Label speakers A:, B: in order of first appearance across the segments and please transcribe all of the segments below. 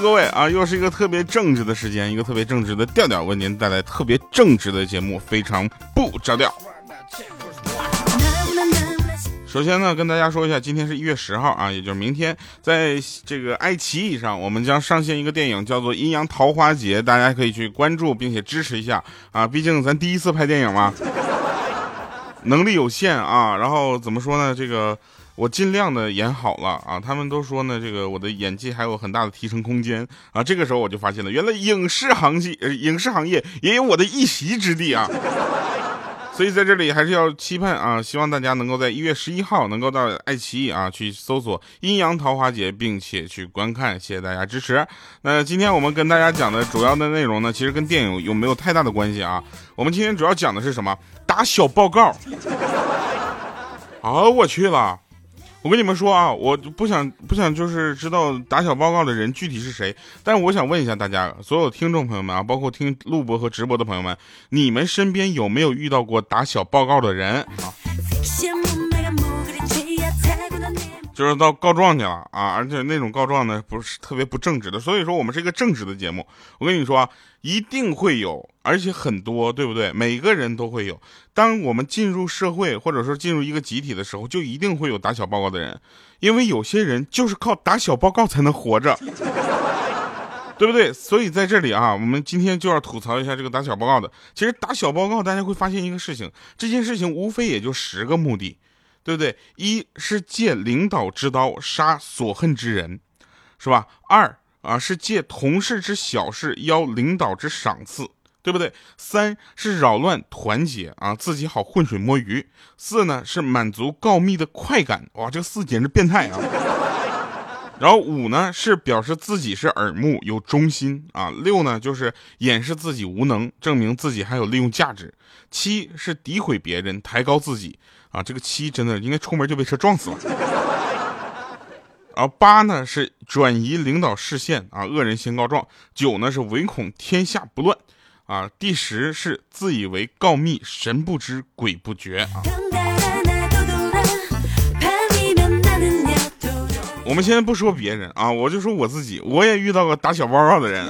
A: 各位啊，又是一个特别正直的时间，一个特别正直的调调，为您带来特别正直的节目，非常不着调。首先呢，跟大家说一下，今天是一月十号啊，也就是明天，在这个爱奇艺上，我们将上线一个电影，叫做《阴阳桃花劫》，大家可以去关注并且支持一下啊，毕竟咱第一次拍电影嘛，能力有限啊。然后怎么说呢？这个我尽量的演好了啊。他们都说呢，这个我的演技还有很大的提升空间啊。这个时候我就发现了，原来影视行业，呃，影视行业也有我的一席之地啊。所以在这里还是要期盼啊，希望大家能够在一月十一号能够到爱奇艺啊去搜索《阴阳桃花劫》，并且去观看，谢谢大家支持。那今天我们跟大家讲的主要的内容呢，其实跟电影有没有太大的关系啊？我们今天主要讲的是什么？打小报告。啊，我去了。我跟你们说啊，我不想不想就是知道打小报告的人具体是谁，但是我想问一下大家，所有听众朋友们啊，包括听录播和直播的朋友们，你们身边有没有遇到过打小报告的人啊？就是到告状去了啊，而且那种告状呢，不是特别不正直的。所以说，我们是一个正直的节目。我跟你说啊，一定会有，而且很多，对不对？每个人都会有。当我们进入社会，或者说进入一个集体的时候，就一定会有打小报告的人，因为有些人就是靠打小报告才能活着，对不对？所以在这里啊，我们今天就要吐槽一下这个打小报告的。其实打小报告，大家会发现一个事情，这件事情无非也就十个目的。对不对？一是借领导之刀杀所恨之人，是吧？二啊是借同事之小事邀领导之赏赐，对不对？三是扰乱团结啊，自己好浑水摸鱼。四呢是满足告密的快感，哇，这四简直变态啊！然后五呢是表示自己是耳目有忠心啊。六呢就是掩饰自己无能，证明自己还有利用价值。七是诋毁别人，抬高自己。啊，这个七真的应该出门就被车撞死了。然后八呢是转移领导视线啊，恶人先告状。九呢是唯恐天下不乱啊。第十是自以为告密神不知鬼不觉啊。我们先不说别人啊，我就说我自己，我也遇到过打小报告的人。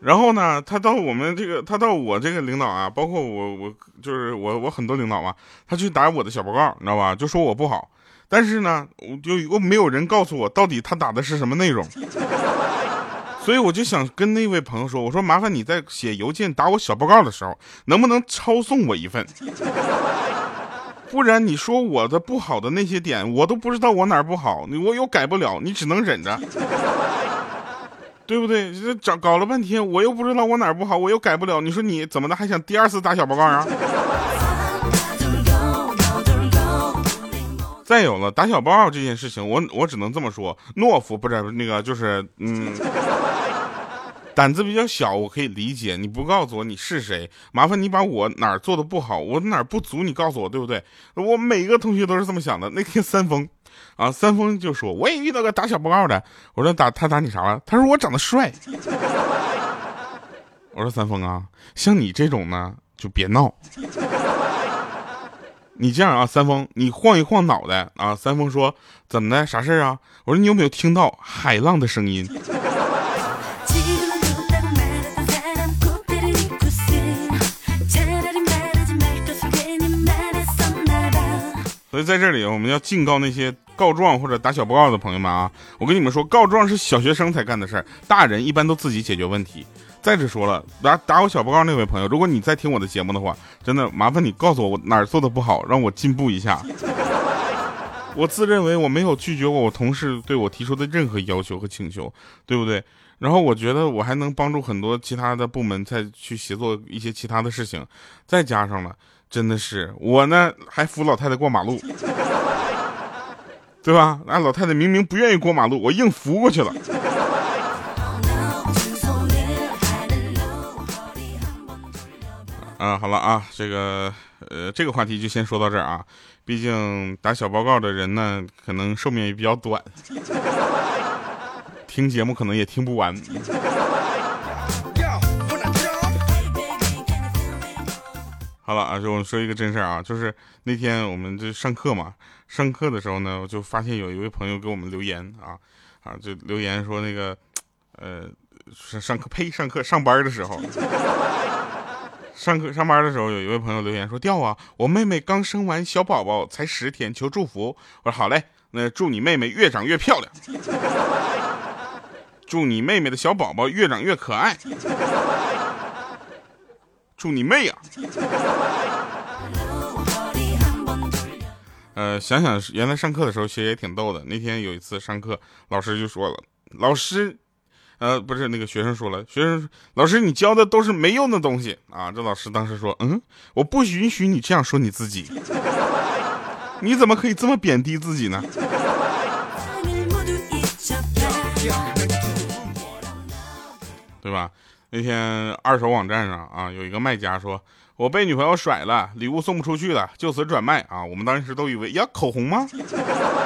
A: 然后呢，他到我们这个，他到我这个领导啊，包括我，我就是我，我很多领导嘛，他去打我的小报告，你知道吧？就说我不好，但是呢，我就又没有人告诉我到底他打的是什么内容，所以我就想跟那位朋友说，我说麻烦你在写邮件打我小报告的时候，能不能抄送我一份？不然你说我的不好的那些点，我都不知道我哪儿不好，我又改不了，你只能忍着。对不对？这找搞了半天，我又不知道我哪儿不好，我又改不了。你说你怎么的，还想第二次打小报告啊？再有了打小报告这件事情，我我只能这么说，懦夫不是那个，就是嗯，胆子比较小，我可以理解。你不告诉我你是谁，麻烦你把我哪儿做的不好，我哪儿不足，你告诉我，对不对？我每一个同学都是这么想的。那天三丰。啊，三丰就说我也遇到个打小报告的，我说打他打你啥了？他说我长得帅。我说三丰啊，像你这种呢就别闹。你这样啊，三丰，你晃一晃脑袋啊。三丰说怎么的？啥事啊？我说你有没有听到海浪的声音？所以在这里，我们要警告那些告状或者打小报告的朋友们啊！我跟你们说，告状是小学生才干的事儿，大人一般都自己解决问题。再者说了，打打我小报告那位朋友，如果你在听我的节目的话，真的麻烦你告诉我我哪儿做的不好，让我进步一下。我自认为我没有拒绝过我同事对我提出的任何要求和请求，对不对？然后我觉得我还能帮助很多其他的部门再去协作一些其他的事情，再加上了。真的是我呢，还扶老太太过马路，对吧？那老太太明明不愿意过马路，我硬扶过去了。啊，好了啊，这个呃，这个话题就先说到这儿啊。毕竟打小报告的人呢，可能寿命也比较短，听节目可能也听不完。好了啊，就我们说一个真事儿啊，就是那天我们就上课嘛，上课的时候呢，我就发现有一位朋友给我们留言啊啊，就留言说那个，呃，上上课呸，上课上班的时候，上课上班的时候，有一位朋友留言说掉啊，我妹妹刚生完小宝宝才十天，求祝福。我说好嘞，那祝你妹妹越长越漂亮，祝你妹妹的小宝宝越长越可爱。祝你妹呀！呃，想想原来上课的时候其实也挺逗的。那天有一次上课，老师就说了：“老师，呃，不是那个学生说了，学生老师你教的都是没用的东西啊！”这老师当时说：“嗯，我不允许你这样说你自己，你怎么可以这么贬低自己呢？” 对吧？那天二手网站上啊，有一个卖家说：“我被女朋友甩了，礼物送不出去了，就此转卖啊！”我们当时都以为呀，口红吗？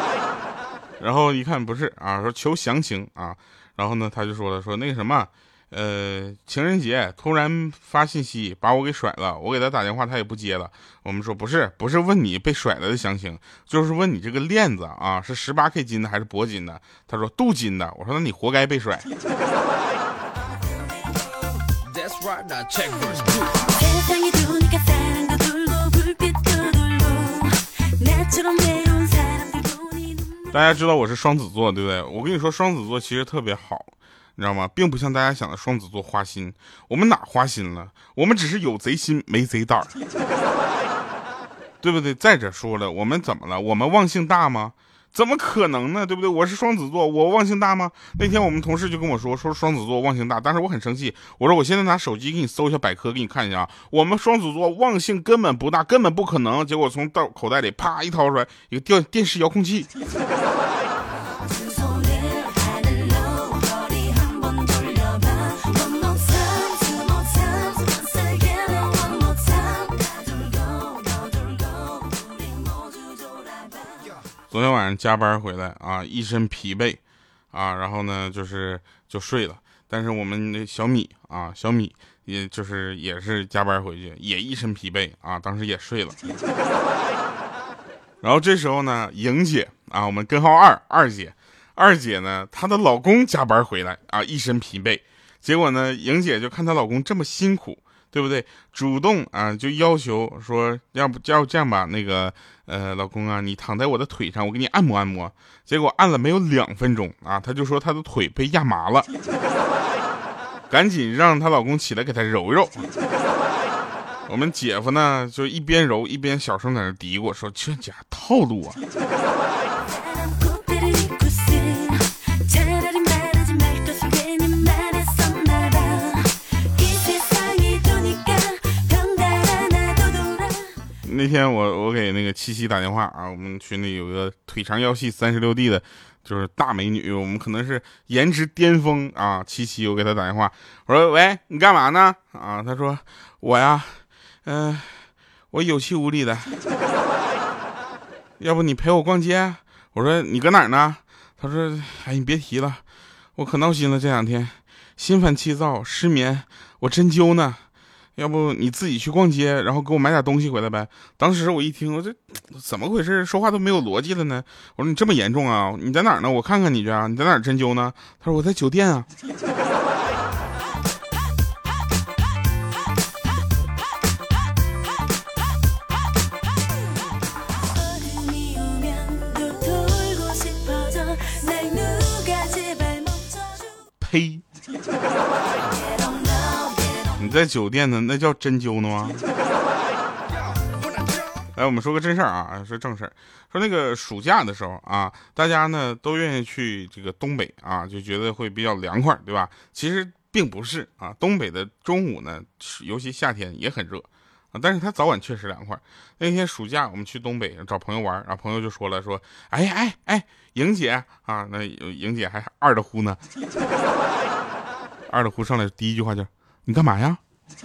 A: 然后一看不是啊，说求详情啊。然后呢，他就说了，说那个什么，呃，情人节突然发信息把我给甩了，我给他打电话他也不接了。我们说不是，不是问你被甩了的详情，就是问你这个链子啊是十八 K 金的还是铂金的？他说镀金的。我说那你活该被甩。大家知道我是双子座，对不对？我跟你说，双子座其实特别好，你知道吗？并不像大家想的双子座花心。我们哪花心了？我们只是有贼心没贼胆，对不对？再者说了，我们怎么了？我们忘性大吗？怎么可能呢？对不对？我是双子座，我忘性大吗？那天我们同事就跟我说，说双子座忘性大，但是我很生气。我说我现在拿手机给你搜一下百科，给你看一下啊。我们双子座忘性根本不大，根本不可能。结果从袋口袋里啪一掏出来一个电电视遥控器。昨天晚上加班回来啊，一身疲惫，啊，然后呢就是就睡了。但是我们那小米啊，小米也就是也是加班回去，也一身疲惫啊，当时也睡了。然后这时候呢，莹姐啊，我们根号二二姐，二姐呢她的老公加班回来啊，一身疲惫。结果呢，莹姐就看她老公这么辛苦。对不对？主动啊，就要求说，要不要这样吧？那个，呃，老公啊，你躺在我的腿上，我给你按摩按摩。结果按了没有两分钟啊，他就说他的腿被压麻了，赶紧让她老公起来给她揉揉。我们姐夫呢，就一边揉一边小声在那嘀咕说：“这家套路啊。”那天我我给那个七七打电话啊，我们群里有个腿长腰细三十六 D 的，就是大美女，我们可能是颜值巅峰啊。七七，我给她打电话，我说喂，你干嘛呢？啊，她说我呀，嗯，我有气无力的，要不你陪我逛街？我说你搁哪儿呢？她说哎，你别提了，我可闹心了，这两天心烦气躁，失眠，我针灸呢。要不你自己去逛街，然后给我买点东西回来呗。当时我一听，我这怎么回事？说话都没有逻辑了呢。我说你这么严重啊？你在哪呢？我看看你去啊。你在哪针灸呢？他说我在酒店啊。你在酒店呢，那叫针灸呢吗？来，我们说个真事儿啊，说正事儿。说那个暑假的时候啊，大家呢都愿意去这个东北啊，就觉得会比较凉快，对吧？其实并不是啊，东北的中午呢，尤其夏天也很热啊，但是它早晚确实凉快。那天暑假我们去东北找朋友玩，然后朋友就说了，说，哎哎哎，莹姐啊，那莹姐还二的呼呢，二的呼上来第一句话就。你干嘛呀？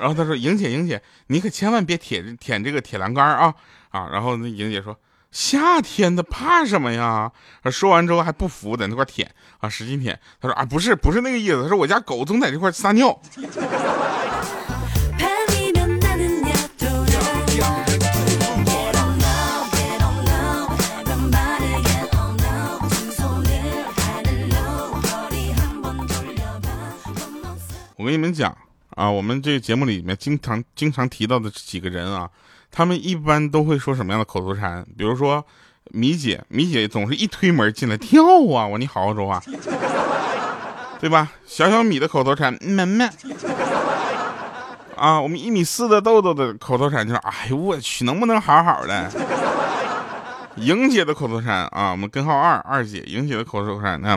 A: 然后他说：“莹姐，莹姐，你可千万别舔舔这个铁栏杆啊啊！”然后那莹姐说：“夏天的怕什么呀？”说完之后还不服，在那块舔啊，使劲舔。他说：“啊，不是，不是那个意思。他说我家狗总在这块撒尿。”啊，我们这个节目里面经常经常提到的几个人啊，他们一般都会说什么样的口头禅？比如说米姐，米姐总是一推门进来跳啊，我你好好说话，对吧？小小米的口头禅，妹妹。啊，我们一米四的豆豆的口头禅就是，哎呦我去，能不能好好的？莹姐的口头禅啊，我们根号二二姐，莹姐的口头禅，那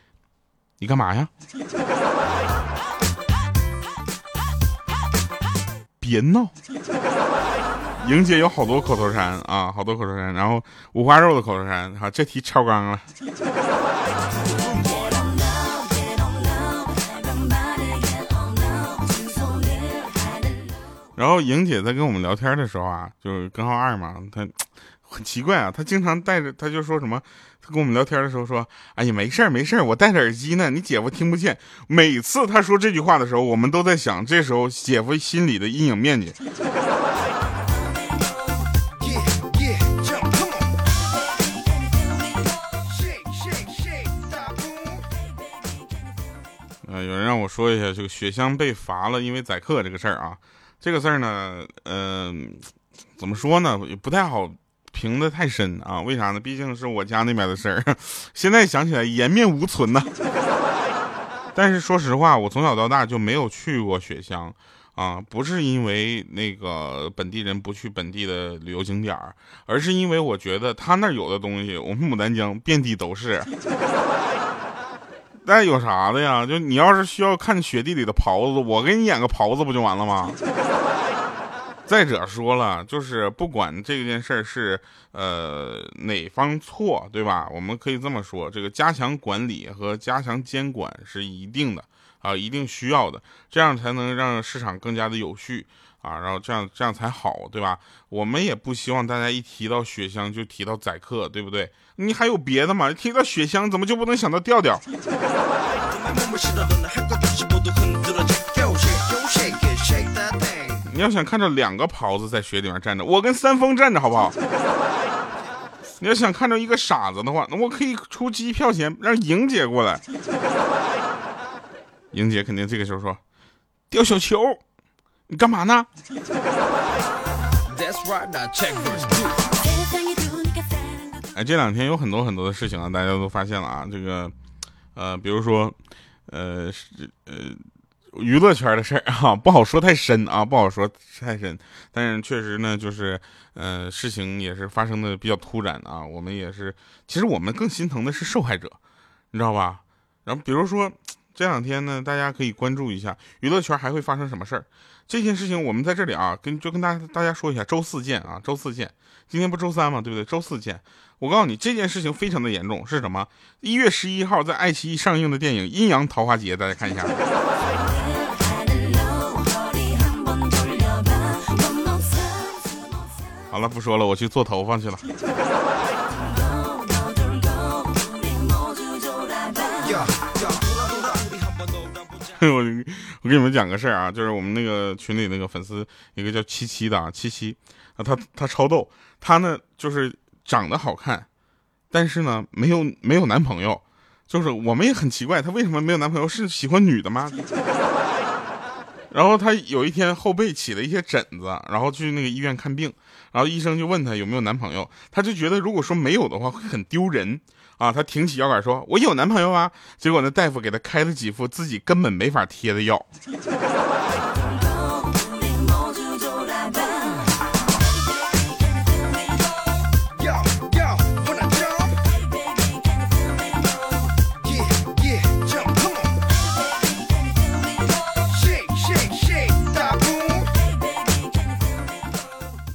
A: 你干嘛呀？别闹！莹姐有好多口头禅啊，好多口头禅，然后五花肉的口头禅，好，这题超纲了。然后莹姐在跟我们聊天的时候啊，就是根号二嘛，她很奇怪啊，她经常带着，她就说什么，他跟我们聊天的时候说，哎呀，没事儿没事儿，我戴着耳机呢，你姐夫听不见。每次他说这句话的时候，我们都在想，这时候姐夫心里的阴影面积。呃，有人让我说一下这个雪香被罚了，因为宰客这个事儿啊。这个事儿呢，嗯，怎么说呢，也不太好评的太深啊。为啥呢？毕竟是我家那边的事儿，现在想起来颜面无存呐。但是说实话，我从小到大就没有去过雪乡啊，不是因为那个本地人不去本地的旅游景点儿，而是因为我觉得他那儿有的东西，我们牡丹江遍地都是。那有啥的呀？就你要是需要看雪地里的狍子，我给你演个狍子不就完了吗？再者说了，就是不管这件事儿是呃哪方错，对吧？我们可以这么说，这个加强管理和加强监管是一定的啊，一定需要的，这样才能让市场更加的有序啊，然后这样这样才好，对吧？我们也不希望大家一提到雪乡就提到宰客，对不对？你还有别的吗？提到雪乡怎么就不能想到调调？你要想看着两个袍子在雪里面站着，我跟三丰站着好不好？你要想看着一个傻子的话，那我可以出机票钱让莹姐过来。莹姐肯定这个时候说：“掉小球，你干嘛呢？”哎，这两天有很多很多的事情啊，大家都发现了啊，这个，呃，比如说，呃，是呃。娱乐圈的事儿啊，不好说太深啊，不好说太深。但是确实呢，就是，呃，事情也是发生的比较突然啊。我们也是，其实我们更心疼的是受害者，你知道吧？然后比如说这两天呢，大家可以关注一下娱乐圈还会发生什么事儿。这件事情我们在这里啊，跟就跟大大家说一下，周四见啊，周四见。今天不周三吗？对不对？周四见。我告诉你，这件事情非常的严重，是什么？一月十一号在爱奇艺上映的电影《阴阳桃花劫》，大家看一下。了，不说了，我去做头发去了。我我给你们讲个事儿啊，就是我们那个群里那个粉丝，一个叫七七的啊，七七啊，他他超逗，他呢就是长得好看，但是呢没有没有男朋友，就是我们也很奇怪，他为什么没有男朋友？是喜欢女的吗？然后他有一天后背起了一些疹子，然后去那个医院看病，然后医生就问他有没有男朋友，他就觉得如果说没有的话会很丢人啊，他挺起腰杆说：“我有男朋友啊。”结果那大夫给他开了几副自己根本没法贴的药。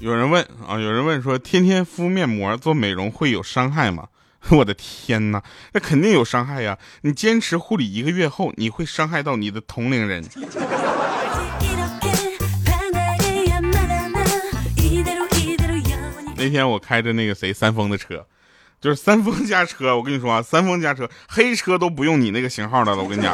A: 有人问啊，有人问说，天天敷面膜做美容会有伤害吗？我的天哪，那肯定有伤害呀！你坚持护理一个月后，你会伤害到你的同龄人。那天我开着那个谁三丰的车，就是三丰家车，我跟你说啊，三丰家车黑车都不用你那个型号的了，我跟你讲。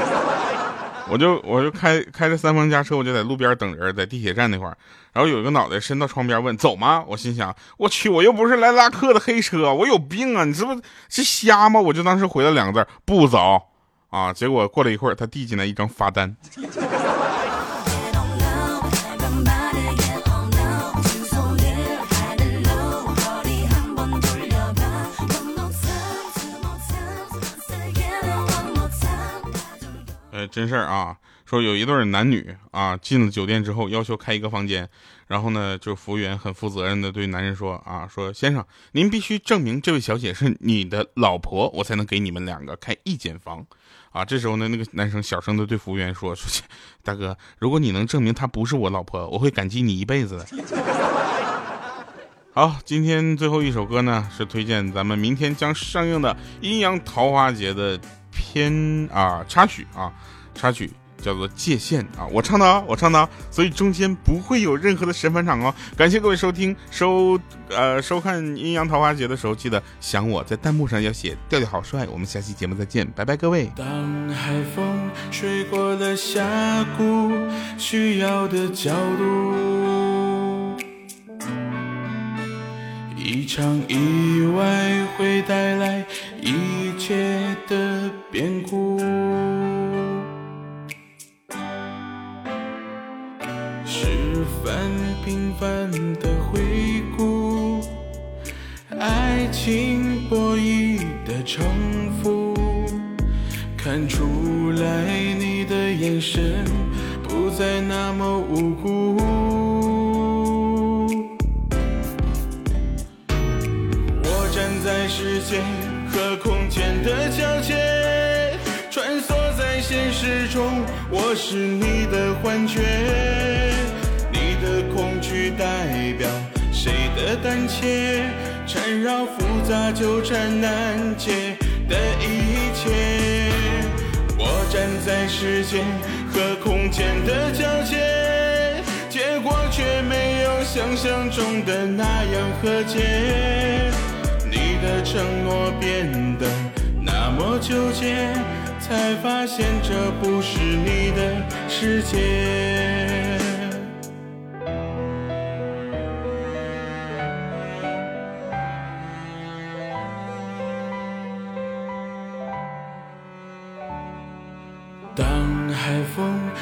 A: 我就我就开开着三方家车，我就在路边等人，在地铁站那块儿，然后有一个脑袋伸到窗边问走吗？我心想我去，我又不是来拉客的黑车，我有病啊！你是不是是瞎吗？我就当时回了两个字不走啊！结果过了一会儿，他递进来一张罚单。真事儿啊，说有一对男女啊进了酒店之后，要求开一个房间，然后呢，就服务员很负责任的对男人说啊，说先生，您必须证明这位小姐是你的老婆，我才能给你们两个开一间房。啊，这时候呢，那个男生小声的对服务员说：“说 大哥，如果你能证明她不是我老婆，我会感激你一辈子的。”好，今天最后一首歌呢，是推荐咱们明天将上映的《阴阳桃花劫》的片啊插曲啊插曲。叫做界限啊，我唱的啊，我唱的啊，所以中间不会有任何的神返场哦。感谢各位收听收呃收看《阴阳桃花劫》的时候，记得想我在弹幕上要写调调好帅。我们下期节目再见，拜拜各位。
B: 当海风吹过了峡谷，需要的角度，一场意外会带来一切的变故。平凡的回顾，爱情博弈的重复，看出来你的眼神不再那么无辜。我站在时间和空间的交界，穿梭在现实中，我是你的幻觉。谁的胆怯？缠绕复杂纠缠难解的一切。我站在时间和空间的交界，结果却没有想象中的那样和解。你的承诺变得那么纠结，才发现这不是你的世界。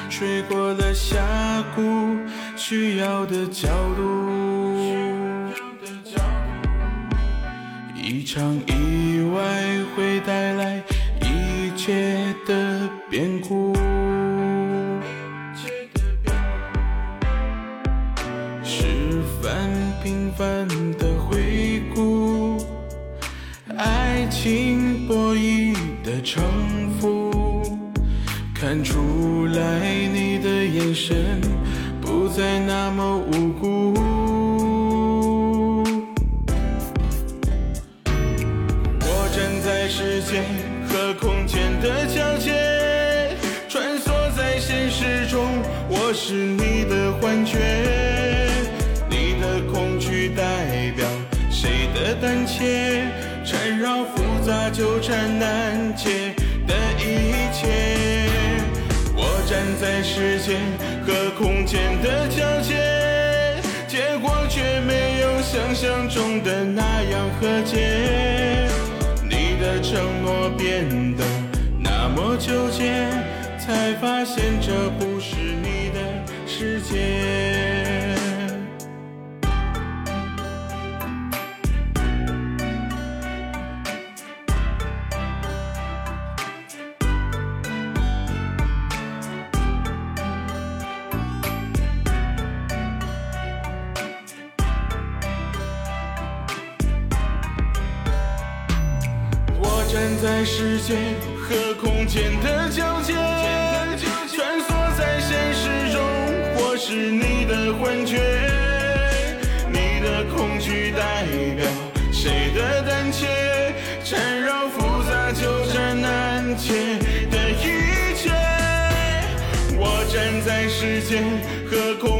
B: 吹过了峡谷，需要的角度，一场意外和空间的交界，穿梭在现实中，我是你的幻觉。你的恐惧代表谁的胆怯？缠绕复杂纠缠难解的一切。我站在时间和空间的交界，结果却没有想象中的那样和解。变得那么纠结，才发现这不是你的世界。一切的一切。我站在时间和空。